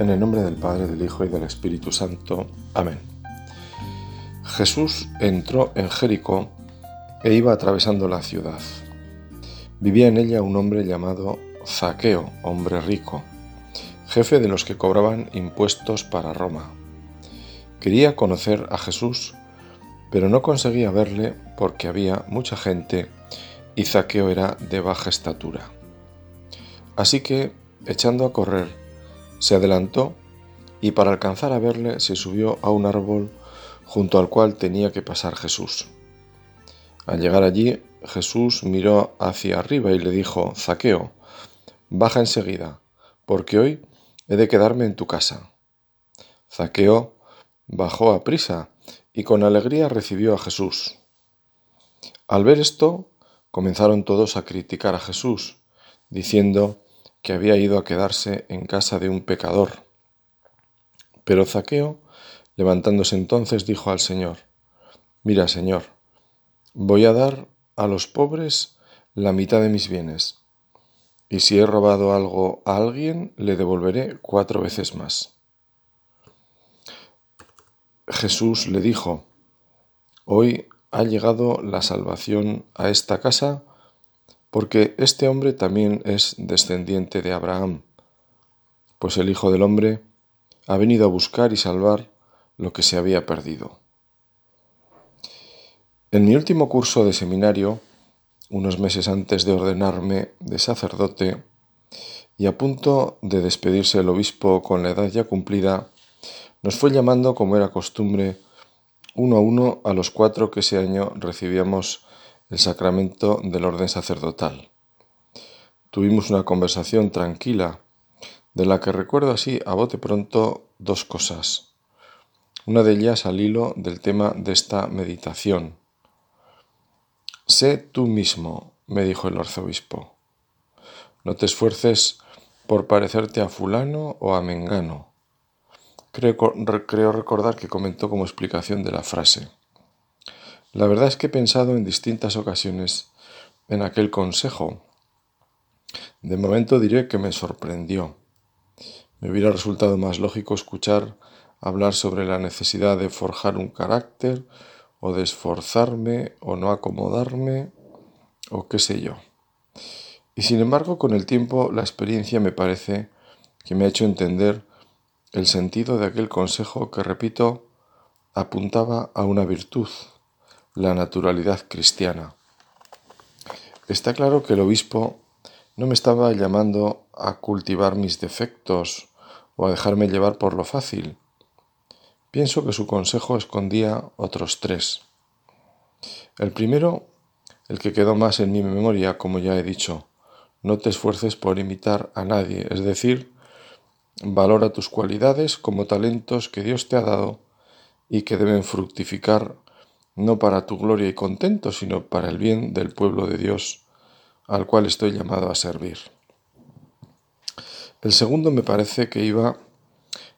En el nombre del Padre, del Hijo y del Espíritu Santo. Amén. Jesús entró en Jericó e iba atravesando la ciudad. Vivía en ella un hombre llamado Zaqueo, hombre rico, jefe de los que cobraban impuestos para Roma. Quería conocer a Jesús, pero no conseguía verle porque había mucha gente y Zaqueo era de baja estatura. Así que, echando a correr, se adelantó y para alcanzar a verle se subió a un árbol junto al cual tenía que pasar Jesús. Al llegar allí, Jesús miró hacia arriba y le dijo, Zaqueo, baja enseguida, porque hoy he de quedarme en tu casa. Zaqueo bajó a prisa y con alegría recibió a Jesús. Al ver esto, comenzaron todos a criticar a Jesús, diciendo que había ido a quedarse en casa de un pecador. Pero Zaqueo, levantándose entonces, dijo al Señor, Mira, Señor, voy a dar a los pobres la mitad de mis bienes, y si he robado algo a alguien, le devolveré cuatro veces más. Jesús le dijo, Hoy ha llegado la salvación a esta casa, porque este hombre también es descendiente de Abraham, pues el Hijo del Hombre ha venido a buscar y salvar lo que se había perdido. En mi último curso de seminario, unos meses antes de ordenarme de sacerdote, y a punto de despedirse el obispo con la edad ya cumplida, nos fue llamando, como era costumbre, uno a uno a los cuatro que ese año recibíamos el sacramento del orden sacerdotal. Tuvimos una conversación tranquila, de la que recuerdo así a bote pronto dos cosas. Una de ellas al hilo del tema de esta meditación. Sé tú mismo, me dijo el arzobispo. No te esfuerces por parecerte a fulano o a mengano. Creo, creo recordar que comentó como explicación de la frase. La verdad es que he pensado en distintas ocasiones en aquel consejo. De momento diré que me sorprendió. Me hubiera resultado más lógico escuchar hablar sobre la necesidad de forjar un carácter o de esforzarme o no acomodarme o qué sé yo. Y sin embargo, con el tiempo la experiencia me parece que me ha hecho entender el sentido de aquel consejo que, repito, apuntaba a una virtud, la naturalidad cristiana. Está claro que el obispo no me estaba llamando a cultivar mis defectos o a dejarme llevar por lo fácil. Pienso que su consejo escondía otros tres. El primero, el que quedó más en mi memoria, como ya he dicho, no te esfuerces por imitar a nadie, es decir, valora tus cualidades como talentos que Dios te ha dado y que deben fructificar no para tu gloria y contento, sino para el bien del pueblo de Dios al cual estoy llamado a servir. El segundo me parece que iba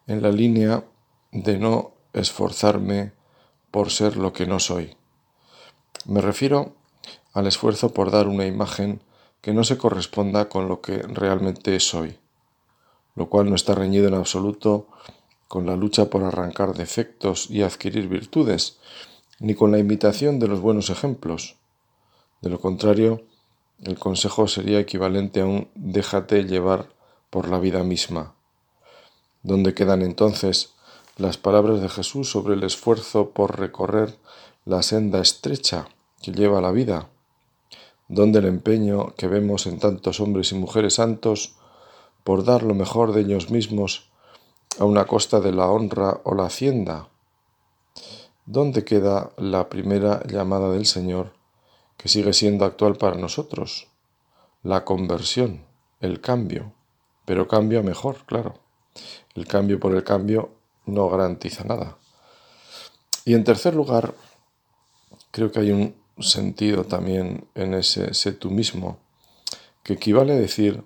en la línea de no esforzarme por ser lo que no soy. Me refiero al esfuerzo por dar una imagen que no se corresponda con lo que realmente soy, lo cual no está reñido en absoluto con la lucha por arrancar defectos y adquirir virtudes, ni con la imitación de los buenos ejemplos. De lo contrario, el consejo sería equivalente a un déjate llevar por la vida misma. ¿Dónde quedan entonces las palabras de Jesús sobre el esfuerzo por recorrer la senda estrecha que lleva la vida? ¿Dónde el empeño que vemos en tantos hombres y mujeres santos por dar lo mejor de ellos mismos a una costa de la honra o la hacienda? ¿Dónde queda la primera llamada del Señor que sigue siendo actual para nosotros? La conversión, el cambio, pero cambio mejor, claro. El cambio por el cambio no garantiza nada. Y en tercer lugar, creo que hay un sentido también en ese sé tú mismo, que equivale a decir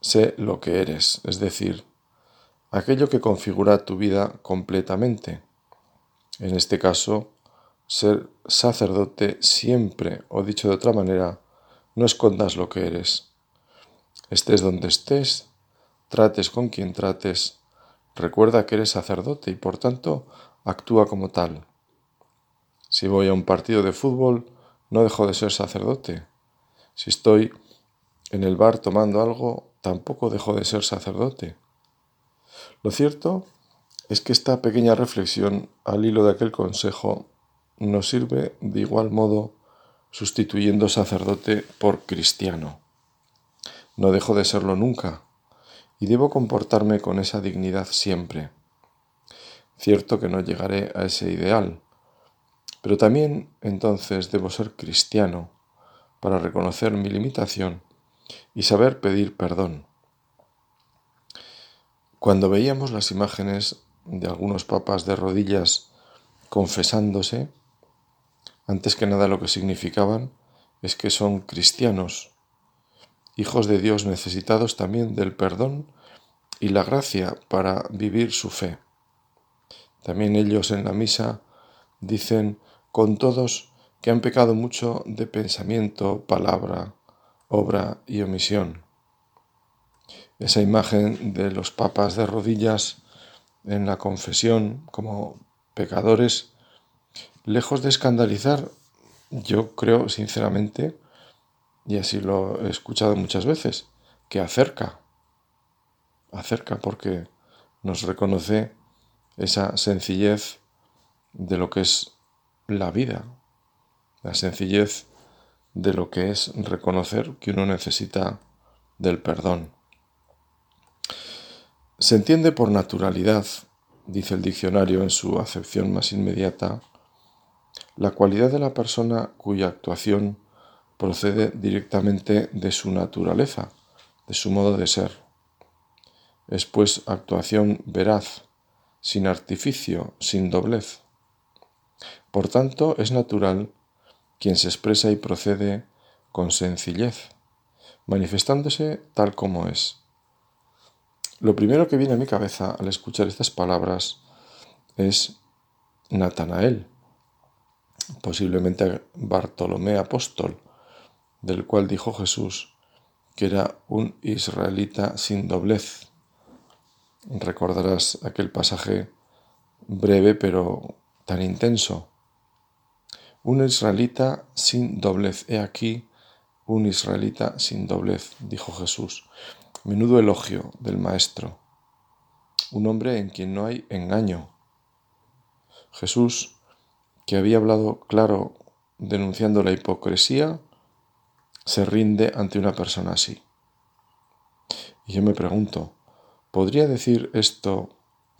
sé lo que eres, es decir, aquello que configura tu vida completamente en este caso, ser sacerdote siempre, o dicho de otra manera, no escondas lo que eres. Estés donde estés, trates con quien trates, recuerda que eres sacerdote y por tanto actúa como tal. Si voy a un partido de fútbol, no dejo de ser sacerdote. Si estoy en el bar tomando algo, tampoco dejo de ser sacerdote. Lo cierto es que esta pequeña reflexión al hilo de aquel consejo nos sirve de igual modo sustituyendo sacerdote por cristiano. No dejo de serlo nunca y debo comportarme con esa dignidad siempre. Cierto que no llegaré a ese ideal, pero también entonces debo ser cristiano para reconocer mi limitación y saber pedir perdón. Cuando veíamos las imágenes de algunos papas de rodillas confesándose, antes que nada lo que significaban es que son cristianos, hijos de Dios necesitados también del perdón y la gracia para vivir su fe. También ellos en la misa dicen con todos que han pecado mucho de pensamiento, palabra, obra y omisión. Esa imagen de los papas de rodillas en la confesión como pecadores, lejos de escandalizar, yo creo sinceramente, y así lo he escuchado muchas veces, que acerca, acerca porque nos reconoce esa sencillez de lo que es la vida, la sencillez de lo que es reconocer que uno necesita del perdón. Se entiende por naturalidad, dice el diccionario en su acepción más inmediata, la cualidad de la persona cuya actuación procede directamente de su naturaleza, de su modo de ser. Es pues actuación veraz, sin artificio, sin doblez. Por tanto, es natural quien se expresa y procede con sencillez, manifestándose tal como es lo primero que viene a mi cabeza al escuchar estas palabras es Natanael, posiblemente Bartolomé apóstol, del cual dijo Jesús que era un israelita sin doblez. Recordarás aquel pasaje breve pero tan intenso. Un israelita sin doblez. He aquí un israelita sin doblez, dijo Jesús. Menudo elogio del Maestro. Un hombre en quien no hay engaño. Jesús, que había hablado claro denunciando la hipocresía, se rinde ante una persona así. Y yo me pregunto, ¿podría decir esto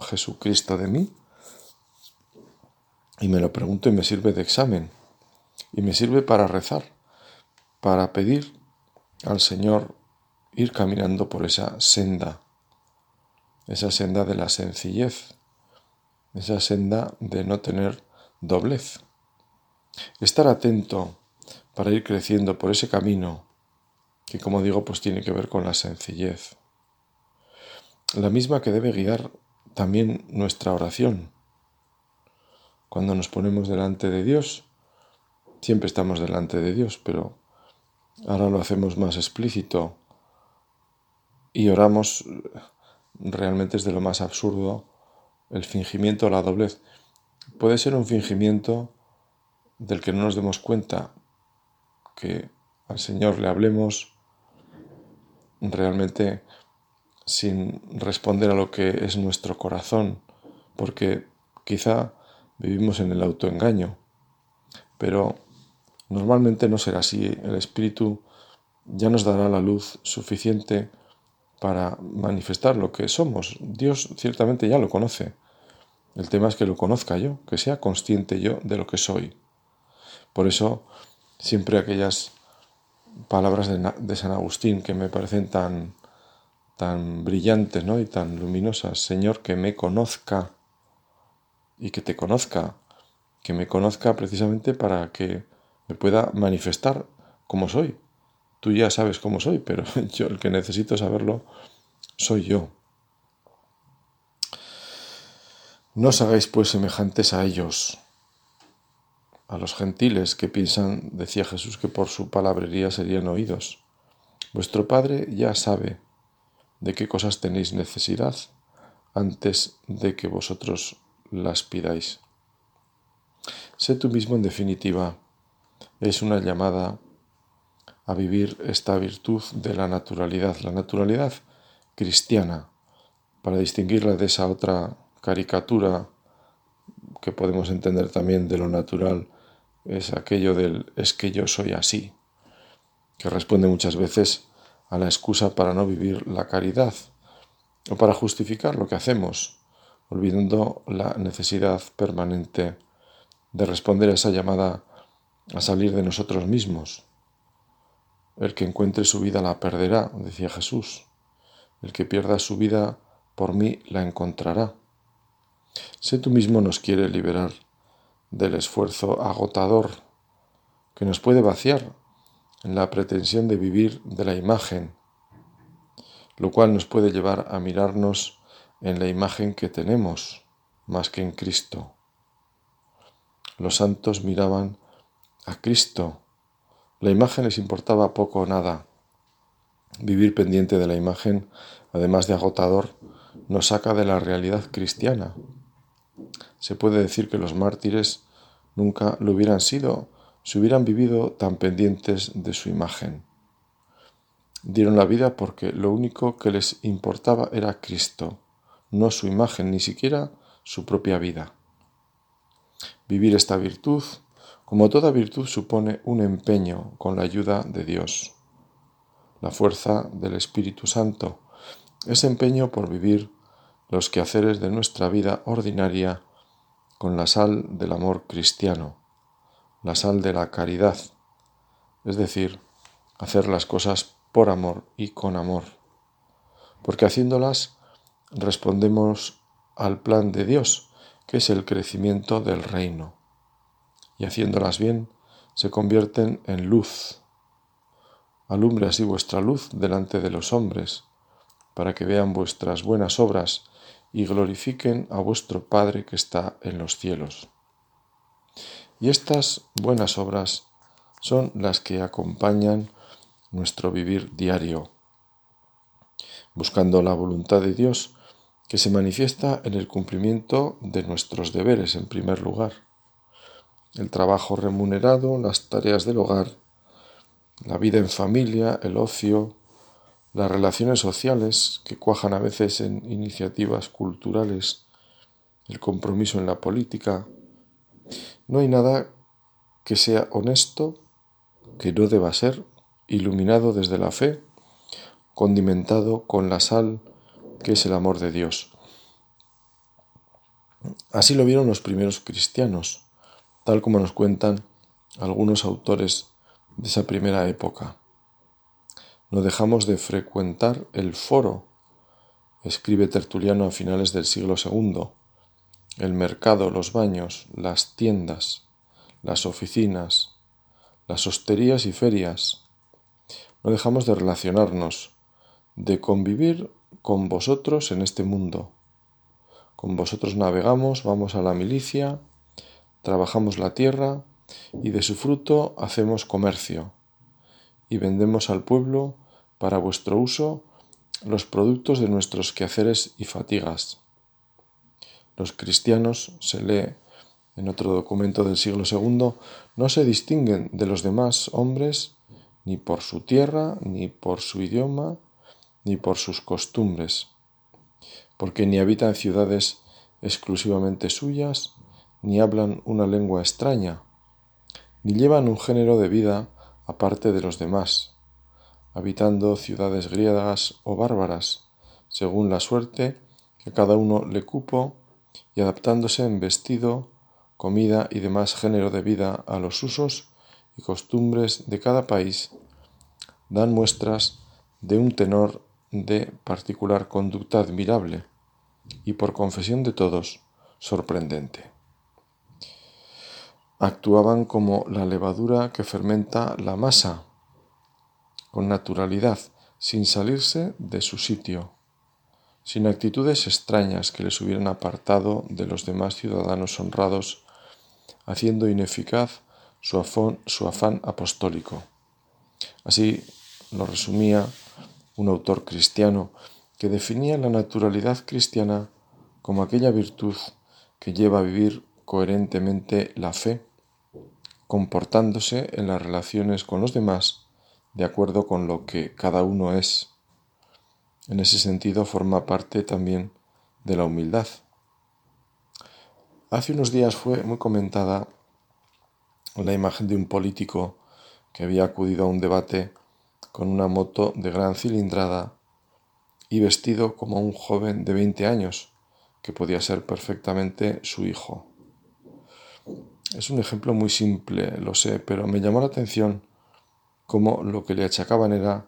Jesucristo de mí? Y me lo pregunto y me sirve de examen. Y me sirve para rezar, para pedir al Señor ir caminando por esa senda, esa senda de la sencillez, esa senda de no tener doblez. Estar atento para ir creciendo por ese camino que, como digo, pues tiene que ver con la sencillez. La misma que debe guiar también nuestra oración. Cuando nos ponemos delante de Dios, siempre estamos delante de Dios, pero ahora lo hacemos más explícito y oramos realmente es de lo más absurdo el fingimiento o la doblez. Puede ser un fingimiento del que no nos demos cuenta, que al Señor le hablemos realmente sin responder a lo que es nuestro corazón, porque quizá vivimos en el autoengaño, pero normalmente no será así. El Espíritu ya nos dará la luz suficiente para manifestar lo que somos. Dios ciertamente ya lo conoce. El tema es que lo conozca yo, que sea consciente yo de lo que soy. Por eso, siempre aquellas palabras de, San Agustín que me parecen tan, tan brillantes ¿no? y tan luminosas, Señor, que me conozca y que te conozca, que me conozca precisamente para que me pueda manifestar como soy, Tú ya sabes cómo soy, pero yo el que necesito saberlo soy yo. No os hagáis pues semejantes a ellos, a los gentiles que piensan, decía Jesús, que por su palabrería serían oídos. Vuestro Padre ya sabe de qué cosas tenéis necesidad antes de que vosotros las pidáis. Sé tú mismo, en definitiva, es una llamada a vivir esta virtud de la naturalidad, la naturalidad cristiana, para distinguirla de esa otra caricatura que podemos entender también de lo natural, es aquello del es que yo soy así, que responde muchas veces a la excusa para no vivir la caridad o para justificar lo que hacemos, olvidando la necesidad permanente de responder a esa llamada a salir de nosotros mismos. El que encuentre su vida la perderá, decía Jesús. El que pierda su vida por mí la encontrará. Sé tú mismo nos quiere liberar del esfuerzo agotador que nos puede vaciar en la pretensión de vivir de la imagen, lo cual nos puede llevar a mirarnos en la imagen que tenemos más que en Cristo. Los santos miraban a Cristo. La imagen les importaba poco o nada. Vivir pendiente de la imagen, además de agotador, nos saca de la realidad cristiana. Se puede decir que los mártires nunca lo hubieran sido si hubieran vivido tan pendientes de su imagen. Dieron la vida porque lo único que les importaba era Cristo, no su imagen, ni siquiera su propia vida. Vivir esta virtud, como toda virtud, supone un empeño con la ayuda de Dios, la fuerza del Espíritu Santo, ese empeño por vivir los quehaceres de nuestra vida ordinaria con la sal del amor cristiano, la sal de la caridad, es decir, hacer las cosas por amor y con amor, porque haciéndolas respondemos al plan de Dios, que es el crecimiento del reino, y haciéndolas bien se convierten en luz. Alumbre así vuestra luz delante de los hombres, para que vean vuestras buenas obras y glorifiquen a vuestro Padre que está en los cielos. Y estas buenas obras son las que acompañan nuestro vivir diario, buscando la voluntad de Dios que se manifiesta en el cumplimiento de nuestros deberes en primer lugar, el trabajo remunerado, las tareas del hogar, la vida en familia, el ocio, las relaciones sociales que cuajan a veces en iniciativas culturales, el compromiso en la política. No hay nada que sea honesto, que no deba ser iluminado desde la fe, condimentado con la sal que es el amor de Dios. Así lo vieron los primeros cristianos, tal como nos cuentan algunos autores de esa primera época. No dejamos de frecuentar el foro, escribe Tertuliano a finales del siglo II, el mercado, los baños, las tiendas, las oficinas, las hosterías y ferias. No dejamos de relacionarnos, de convivir con vosotros en este mundo. Con vosotros navegamos, vamos a la milicia, trabajamos la tierra y de su fruto hacemos comercio y vendemos al pueblo para vuestro uso los productos de nuestros quehaceres y fatigas. Los cristianos, se lee en otro documento del siglo II, no se distinguen de los demás hombres ni por su tierra, ni por su idioma, ni por sus costumbres, porque ni habitan ciudades exclusivamente suyas, ni hablan una lengua extraña, ni llevan un género de vida aparte de los demás, habitando ciudades griegas o bárbaras, según la suerte que cada uno le cupo, y adaptándose en vestido, comida y demás género de vida a los usos y costumbres de cada país, dan muestras de un tenor de particular conducta admirable y por confesión de todos sorprendente actuaban como la levadura que fermenta la masa, con naturalidad, sin salirse de su sitio, sin actitudes extrañas que les hubieran apartado de los demás ciudadanos honrados, haciendo ineficaz su afán, su afán apostólico. Así lo resumía un autor cristiano que definía la naturalidad cristiana como aquella virtud que lleva a vivir coherentemente la fe, comportándose en las relaciones con los demás de acuerdo con lo que cada uno es. En ese sentido forma parte también de la humildad. Hace unos días fue muy comentada la imagen de un político que había acudido a un debate con una moto de gran cilindrada y vestido como un joven de 20 años, que podía ser perfectamente su hijo. Es un ejemplo muy simple, lo sé, pero me llamó la atención cómo lo que le achacaban era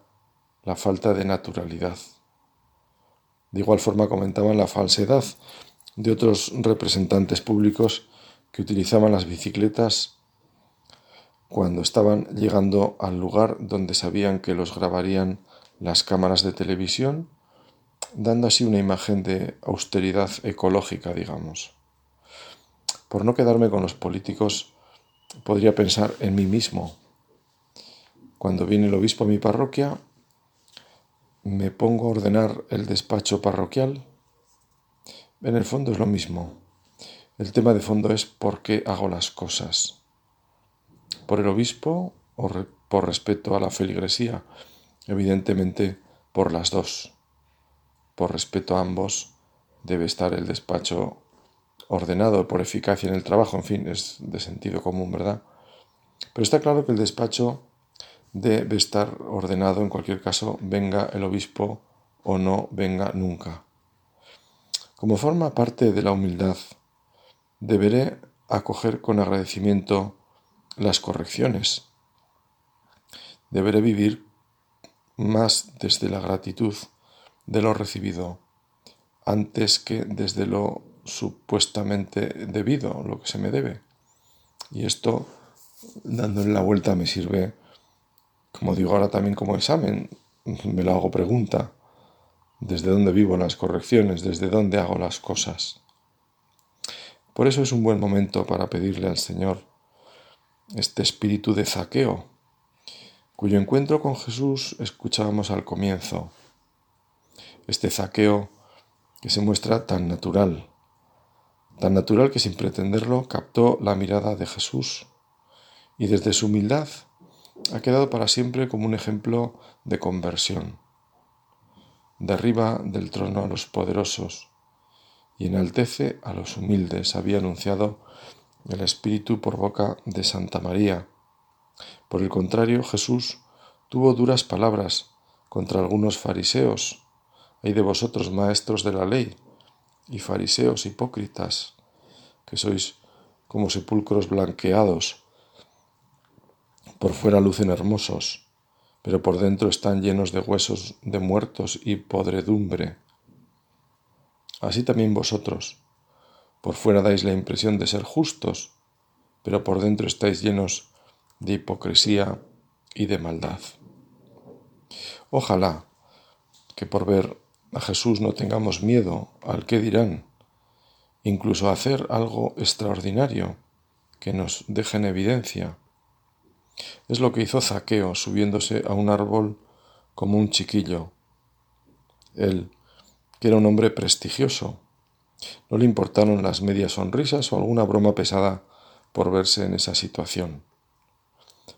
la falta de naturalidad. De igual forma comentaban la falsedad de otros representantes públicos que utilizaban las bicicletas cuando estaban llegando al lugar donde sabían que los grabarían las cámaras de televisión, dando así una imagen de austeridad ecológica, digamos. Por no quedarme con los políticos, podría pensar en mí mismo. Cuando viene el obispo a mi parroquia, me pongo a ordenar el despacho parroquial. En el fondo es lo mismo. El tema de fondo es por qué hago las cosas por el obispo o por respeto a la feligresía? Evidentemente por las dos. Por respeto a ambos debe estar el despacho ordenado por eficacia en el trabajo, en fin, es de sentido común, ¿verdad? Pero está claro que el despacho debe estar ordenado en cualquier caso, venga el obispo o no venga nunca. Como forma parte de la humildad, deberé acoger con agradecimiento las correcciones. Deberé vivir más desde la gratitud de lo recibido antes que desde lo supuestamente debido, lo que se me debe. Y esto, dándole la vuelta, me sirve, como digo ahora también como examen, me lo hago pregunta, desde dónde vivo las correcciones, desde dónde hago las cosas. Por eso es un buen momento para pedirle al Señor este espíritu de zaqueo, cuyo encuentro con Jesús escuchábamos al comienzo. Este zaqueo que se muestra tan natural, tan natural que sin pretenderlo captó la mirada de Jesús y desde su humildad ha quedado para siempre como un ejemplo de conversión. Derriba del trono a los poderosos y enaltece a los humildes, había anunciado el Espíritu por boca de Santa María. Por el contrario, Jesús tuvo duras palabras contra algunos fariseos. Hay de vosotros, maestros de la ley, y fariseos hipócritas, que sois como sepulcros blanqueados. Por fuera lucen hermosos, pero por dentro están llenos de huesos de muertos y podredumbre. Así también vosotros por fuera dais la impresión de ser justos, pero por dentro estáis llenos de hipocresía y de maldad. Ojalá que por ver a Jesús no tengamos miedo al que dirán, incluso hacer algo extraordinario que nos deje en evidencia. Es lo que hizo Zaqueo subiéndose a un árbol como un chiquillo. Él, que era un hombre prestigioso, no le importaron las medias sonrisas o alguna broma pesada por verse en esa situación.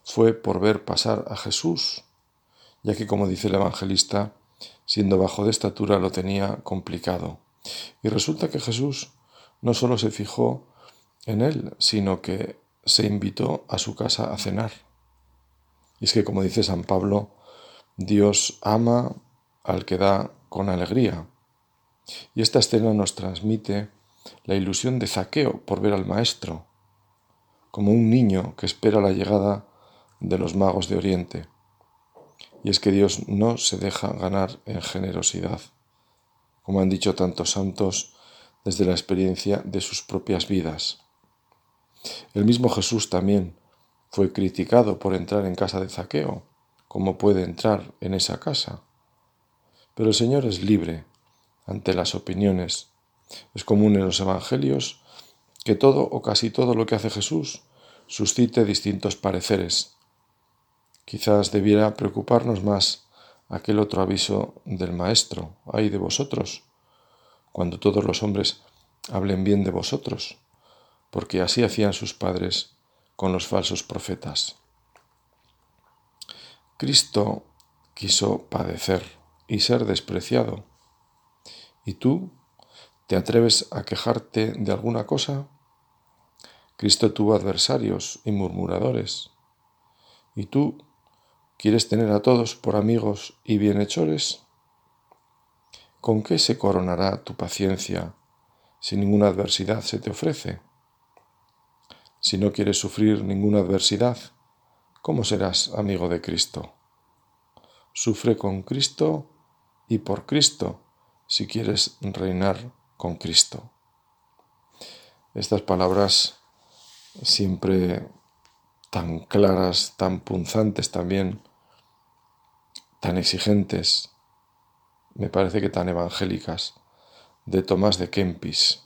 Fue por ver pasar a Jesús, ya que, como dice el evangelista, siendo bajo de estatura lo tenía complicado. Y resulta que Jesús no solo se fijó en él, sino que se invitó a su casa a cenar. Y es que, como dice San Pablo, Dios ama al que da con alegría. Y esta escena nos transmite la ilusión de Zaqueo por ver al Maestro, como un niño que espera la llegada de los magos de Oriente. Y es que Dios no se deja ganar en generosidad, como han dicho tantos santos desde la experiencia de sus propias vidas. El mismo Jesús también fue criticado por entrar en casa de Zaqueo. ¿Cómo puede entrar en esa casa? Pero el Señor es libre ante las opiniones. Es común en los Evangelios que todo o casi todo lo que hace Jesús suscite distintos pareceres. Quizás debiera preocuparnos más aquel otro aviso del Maestro, ay de vosotros, cuando todos los hombres hablen bien de vosotros, porque así hacían sus padres con los falsos profetas. Cristo quiso padecer y ser despreciado. ¿Y tú te atreves a quejarte de alguna cosa? Cristo tuvo adversarios y murmuradores. ¿Y tú quieres tener a todos por amigos y bienhechores? ¿Con qué se coronará tu paciencia si ninguna adversidad se te ofrece? Si no quieres sufrir ninguna adversidad, ¿cómo serás amigo de Cristo? Sufre con Cristo y por Cristo si quieres reinar con Cristo. Estas palabras siempre tan claras, tan punzantes también, tan exigentes, me parece que tan evangélicas, de Tomás de Kempis.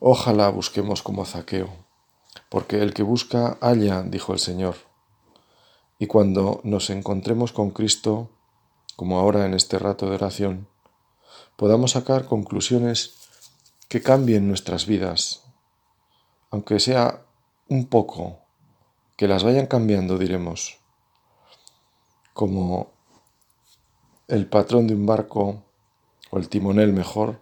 Ojalá busquemos como Zaqueo, porque el que busca halla, dijo el Señor. Y cuando nos encontremos con Cristo, como ahora en este rato de oración, podamos sacar conclusiones que cambien nuestras vidas, aunque sea un poco, que las vayan cambiando, diremos, como el patrón de un barco, o el timonel mejor,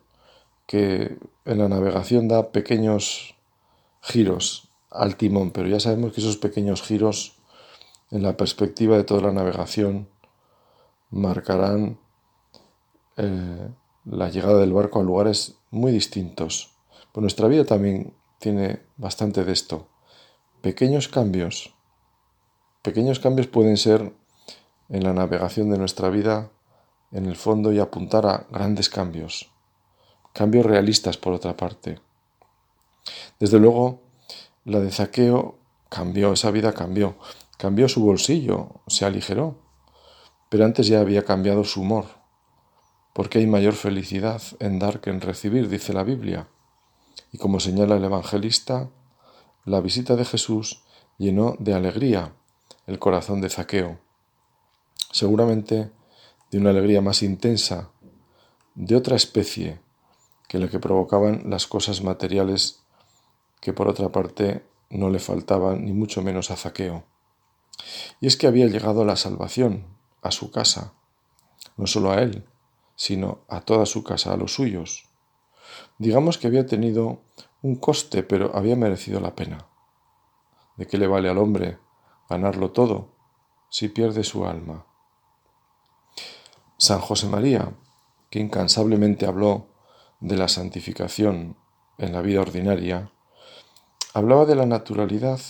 que en la navegación da pequeños giros al timón, pero ya sabemos que esos pequeños giros en la perspectiva de toda la navegación marcarán eh, la llegada del barco a lugares muy distintos. Pues nuestra vida también tiene bastante de esto. Pequeños cambios. Pequeños cambios pueden ser en la navegación de nuestra vida, en el fondo, y apuntar a grandes cambios. Cambios realistas, por otra parte. Desde luego, la de Zaqueo cambió, esa vida cambió. Cambió su bolsillo, se aligeró. Pero antes ya había cambiado su humor. Porque hay mayor felicidad en dar que en recibir, dice la Biblia. Y como señala el evangelista, la visita de Jesús llenó de alegría el corazón de Zaqueo. Seguramente de una alegría más intensa, de otra especie que la que provocaban las cosas materiales que por otra parte no le faltaban ni mucho menos a Zaqueo. Y es que había llegado la salvación a su casa, no solo a él, sino a toda su casa, a los suyos. Digamos que había tenido un coste, pero había merecido la pena. ¿De qué le vale al hombre ganarlo todo si pierde su alma? San José María, que incansablemente habló de la santificación en la vida ordinaria, hablaba de la naturalidad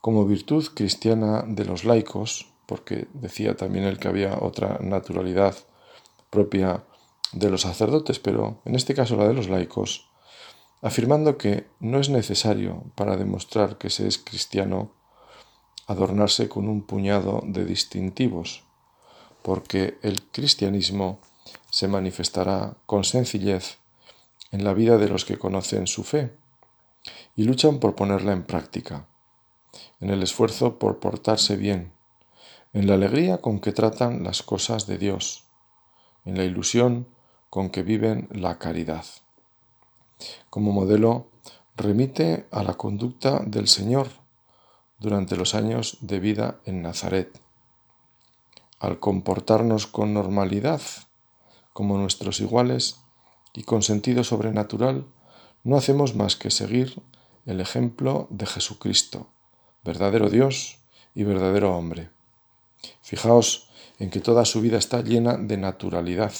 como virtud cristiana de los laicos, porque decía también él que había otra naturalidad propia de los sacerdotes, pero en este caso la de los laicos, afirmando que no es necesario para demostrar que se es cristiano adornarse con un puñado de distintivos, porque el cristianismo se manifestará con sencillez en la vida de los que conocen su fe y luchan por ponerla en práctica, en el esfuerzo por portarse bien, en la alegría con que tratan las cosas de Dios, en la ilusión con que viven la caridad. Como modelo, remite a la conducta del Señor durante los años de vida en Nazaret. Al comportarnos con normalidad, como nuestros iguales, y con sentido sobrenatural, no hacemos más que seguir el ejemplo de Jesucristo, verdadero Dios y verdadero hombre. Fijaos en que toda su vida está llena de naturalidad.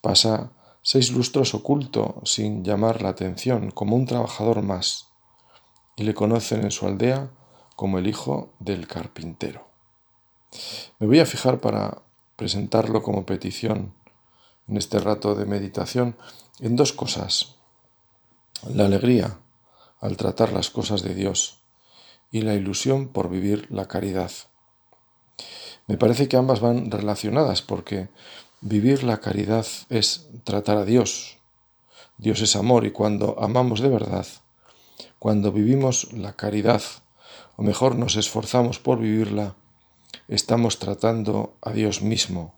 Pasa seis lustros oculto sin llamar la atención, como un trabajador más, y le conocen en su aldea como el hijo del carpintero. Me voy a fijar para presentarlo como petición en este rato de meditación en dos cosas. La alegría al tratar las cosas de Dios y la ilusión por vivir la caridad. Me parece que ambas van relacionadas porque Vivir la caridad es tratar a Dios. Dios es amor y cuando amamos de verdad, cuando vivimos la caridad, o mejor nos esforzamos por vivirla, estamos tratando a Dios mismo.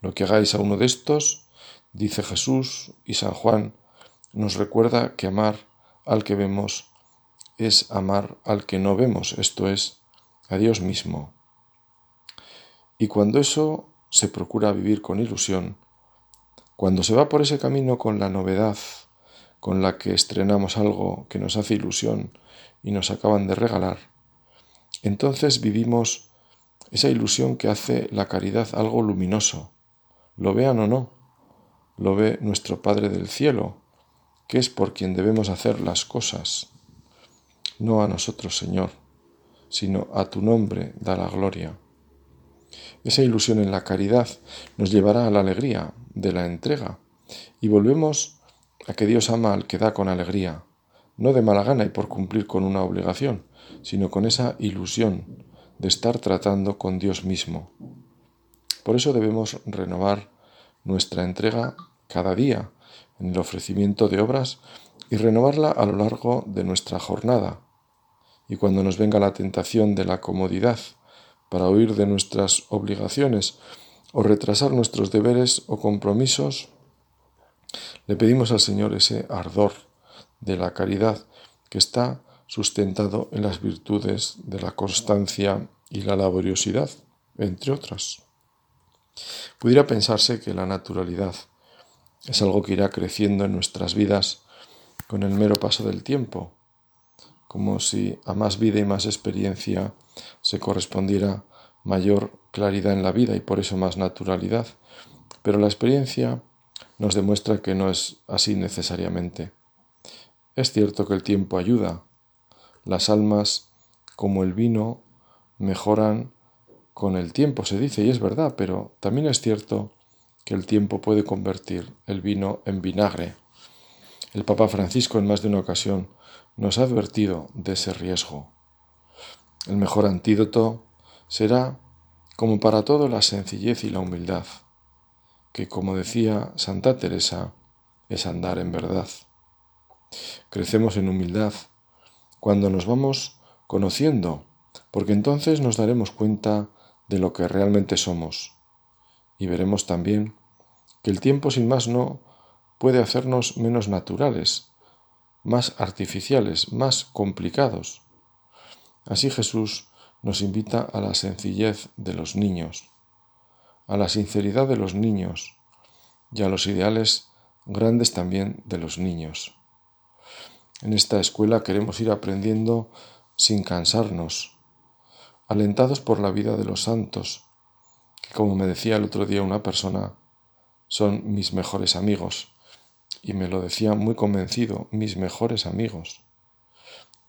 Lo que hagáis a uno de estos, dice Jesús y San Juan nos recuerda que amar al que vemos es amar al que no vemos, esto es, a Dios mismo. Y cuando eso se procura vivir con ilusión, cuando se va por ese camino con la novedad con la que estrenamos algo que nos hace ilusión y nos acaban de regalar, entonces vivimos esa ilusión que hace la caridad algo luminoso, lo vean o no, lo ve nuestro Padre del Cielo, que es por quien debemos hacer las cosas, no a nosotros, Señor, sino a tu nombre da la gloria. Esa ilusión en la caridad nos llevará a la alegría de la entrega. Y volvemos a que Dios ama al que da con alegría, no de mala gana y por cumplir con una obligación, sino con esa ilusión de estar tratando con Dios mismo. Por eso debemos renovar nuestra entrega cada día en el ofrecimiento de obras y renovarla a lo largo de nuestra jornada. Y cuando nos venga la tentación de la comodidad para huir de nuestras obligaciones o retrasar nuestros deberes o compromisos, le pedimos al Señor ese ardor de la caridad que está sustentado en las virtudes de la constancia y la laboriosidad, entre otras. Pudiera pensarse que la naturalidad es algo que irá creciendo en nuestras vidas con el mero paso del tiempo, como si a más vida y más experiencia se correspondiera mayor claridad en la vida y por eso más naturalidad. Pero la experiencia nos demuestra que no es así necesariamente. Es cierto que el tiempo ayuda. Las almas, como el vino, mejoran con el tiempo, se dice, y es verdad, pero también es cierto que el tiempo puede convertir el vino en vinagre. El Papa Francisco en más de una ocasión nos ha advertido de ese riesgo. El mejor antídoto será, como para todo, la sencillez y la humildad, que, como decía Santa Teresa, es andar en verdad. Crecemos en humildad cuando nos vamos conociendo, porque entonces nos daremos cuenta de lo que realmente somos y veremos también que el tiempo sin más no puede hacernos menos naturales, más artificiales, más complicados. Así Jesús nos invita a la sencillez de los niños, a la sinceridad de los niños y a los ideales grandes también de los niños. En esta escuela queremos ir aprendiendo sin cansarnos, alentados por la vida de los santos, que como me decía el otro día una persona, son mis mejores amigos, y me lo decía muy convencido, mis mejores amigos.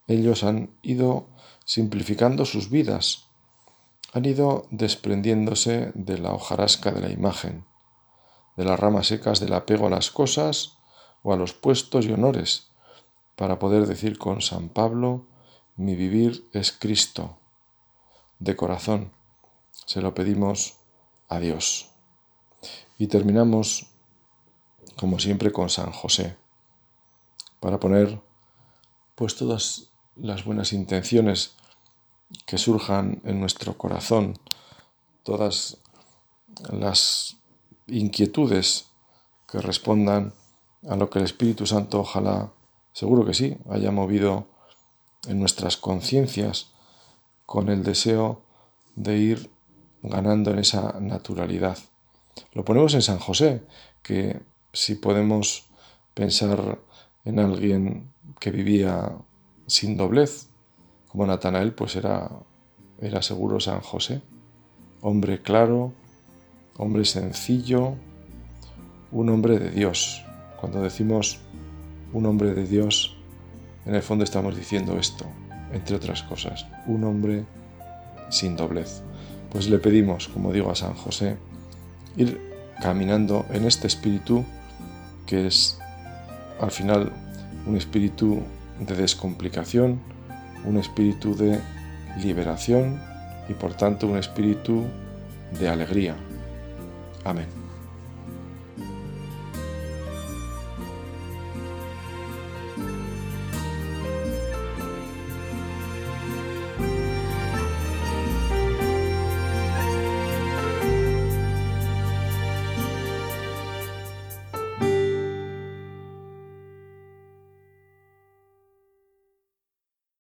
Ellos han ido simplificando sus vidas, han ido desprendiéndose de la hojarasca de la imagen, de las ramas secas del apego a las cosas o a los puestos y honores, para poder decir con San Pablo, mi vivir es Cristo. De corazón, se lo pedimos a Dios. Y terminamos, como siempre, con San José, para poner pues todas las buenas intenciones que surjan en nuestro corazón, todas las inquietudes que respondan a lo que el Espíritu Santo ojalá, seguro que sí, haya movido en nuestras conciencias con el deseo de ir ganando en esa naturalidad. Lo ponemos en San José, que si podemos pensar en alguien que vivía sin doblez, como Natanael, pues era, era seguro San José, hombre claro, hombre sencillo, un hombre de Dios. Cuando decimos un hombre de Dios, en el fondo estamos diciendo esto, entre otras cosas, un hombre sin doblez. Pues le pedimos, como digo a San José, ir caminando en este espíritu que es al final un espíritu de descomplicación, un espíritu de liberación y por tanto un espíritu de alegría. Amén.